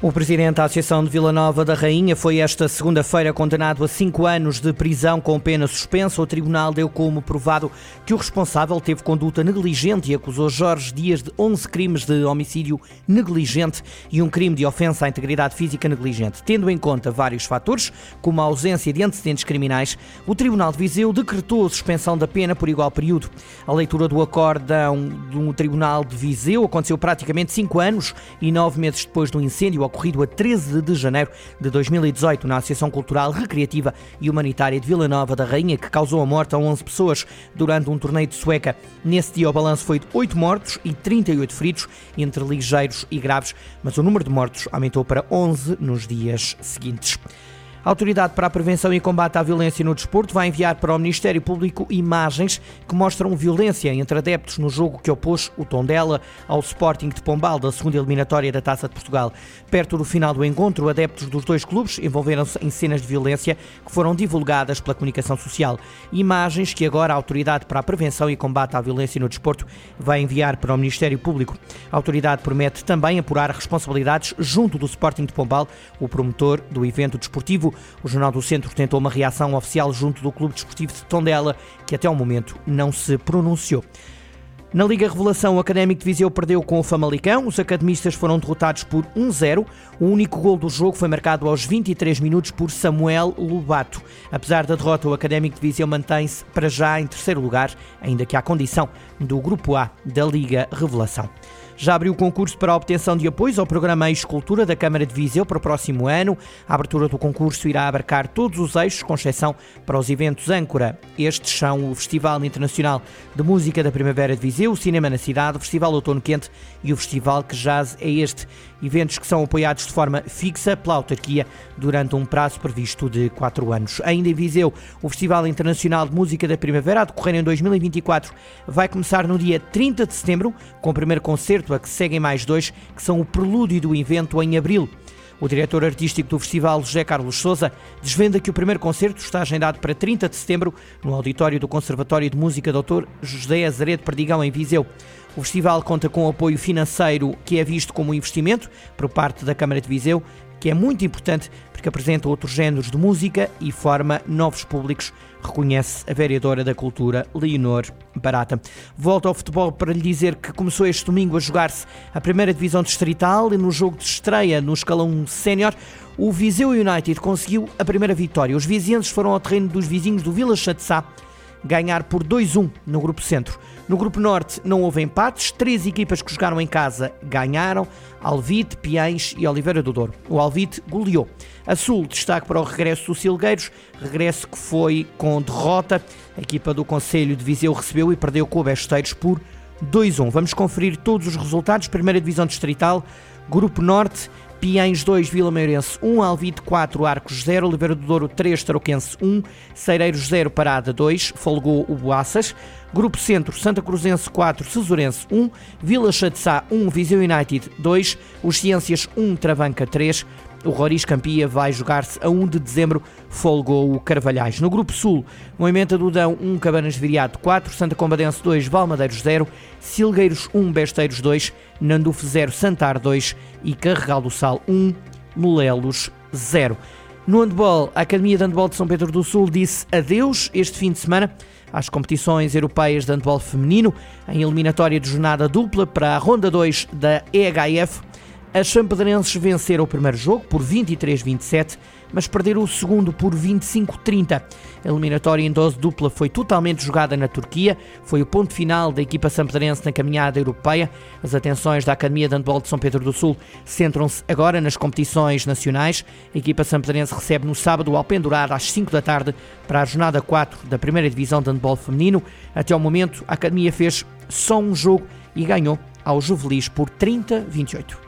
O presidente da Associação de Vila Nova da Rainha foi esta segunda-feira condenado a cinco anos de prisão com pena suspensa. O tribunal deu como provado que o responsável teve conduta negligente e acusou Jorge Dias de 11 crimes de homicídio negligente e um crime de ofensa à integridade física negligente. Tendo em conta vários fatores, como a ausência de antecedentes criminais, o Tribunal de Viseu decretou a suspensão da pena por igual período. A leitura do acórdão do Tribunal de Viseu aconteceu praticamente cinco anos e nove meses depois do incêndio ocorrido a 13 de janeiro de 2018 na Associação Cultural, Recreativa e Humanitária de Vila Nova da Rainha, que causou a morte a 11 pessoas durante um torneio de sueca. Nesse dia, o balanço foi de 8 mortos e 38 feridos, entre ligeiros e graves, mas o número de mortos aumentou para 11 nos dias seguintes. A Autoridade para a Prevenção e Combate à Violência no Desporto vai enviar para o Ministério Público imagens que mostram violência entre adeptos no jogo que opôs o Tondela ao Sporting de Pombal da segunda eliminatória da Taça de Portugal. Perto do final do encontro, adeptos dos dois clubes envolveram-se em cenas de violência que foram divulgadas pela comunicação social. Imagens que agora a Autoridade para a Prevenção e Combate à Violência no Desporto vai enviar para o Ministério Público. A autoridade promete também apurar responsabilidades junto do Sporting de Pombal, o promotor do evento desportivo o Jornal do Centro tentou uma reação oficial junto do Clube Desportivo de Tondela, que até ao momento não se pronunciou. Na Liga Revelação, o Académico de Viseu perdeu com o Famalicão. Os academistas foram derrotados por 1-0. O único gol do jogo foi marcado aos 23 minutos por Samuel Lobato. Apesar da derrota, o Académico de Viseu mantém-se para já em terceiro lugar, ainda que à condição do Grupo A da Liga Revelação. Já abriu o concurso para a obtenção de apoios ao programa Escultura da Câmara de Viseu para o próximo ano. A abertura do concurso irá abarcar todos os eixos, com exceção para os eventos âncora. Estes são o Festival Internacional de Música da Primavera de Viseu, o Cinema na Cidade, o Festival Outono Quente e o Festival que jaz é este. Eventos que são apoiados de forma fixa pela autarquia durante um prazo previsto de quatro anos. Ainda em Viseu, o Festival Internacional de Música da Primavera, a decorrer em 2024, vai começar no dia 30 de setembro, com o primeiro concerto a que seguem mais dois, que são o prelúdio do evento em abril. O diretor artístico do festival, José Carlos Souza, desvenda que o primeiro concerto está agendado para 30 de setembro no auditório do Conservatório de Música Dr. José Azaredo Perdigão, em Viseu. O festival conta com apoio financeiro que é visto como investimento por parte da Câmara de Viseu, que é muito importante porque apresenta outros géneros de música e forma novos públicos, reconhece a vereadora da Cultura, Leonor Barata. Volto ao futebol para lhe dizer que começou este domingo a jogar-se a primeira divisão distrital e no jogo de estreia no escalão sénior, o Viseu United conseguiu a primeira vitória. Os vizinhos foram ao terreno dos vizinhos do Vila Chatzá ganhar por 2-1 no Grupo Centro. No Grupo Norte não houve empates, três equipas que jogaram em casa ganharam, Alvite, Piães e Oliveira do Douro. O Alvite goleou. A Sul, destaque para o regresso dos Silgueiros, regresso que foi com derrota. A equipa do Conselho de Viseu recebeu e perdeu com o Besteiros por 2-1. Vamos conferir todos os resultados. Primeira Divisão Distrital, Grupo Norte, Piães 2, Vila Meirense 1, Alvite 4, Arcos 0, Oliveira do Douro 3, Tarouquense 1, Cereiros 0, Parada 2, Folgou o Boaças, Grupo Centro, Santa Cruzense 4, Cesurense 1, Vila Chatzá 1, Viseu United 2, Os Ciências 1, Travanca 3, o Roriz Campia vai jogar-se a 1 de dezembro, folgou o Carvalhais. No Grupo Sul, Moimenta do Dão 1, Cabanas Viriato 4, Santa Combadense 2, Valmadeiros 0, Silgueiros 1, Besteiros 2, Nanduf 0, Santar 2 e Carregal do Sal 1, Molelos 0. No handball, a Academia de Handball de São Pedro do Sul disse adeus este fim de semana às competições europeias de handball feminino, em eliminatória de jornada dupla para a Ronda 2 da EHF as champedrenses venceram o primeiro jogo por 23-27, mas perderam o segundo por 25-30. A eliminatória em dose dupla foi totalmente jogada na Turquia, foi o ponto final da equipa sampedrense na caminhada europeia. As atenções da Academia de Handball de São Pedro do Sul centram-se agora nas competições nacionais. A equipa sampedrense recebe no sábado o Alpendurado às 5 da tarde para a jornada 4 da primeira divisão de handball feminino. Até ao momento, a Academia fez só um jogo e ganhou ao Juvelis por 30-28.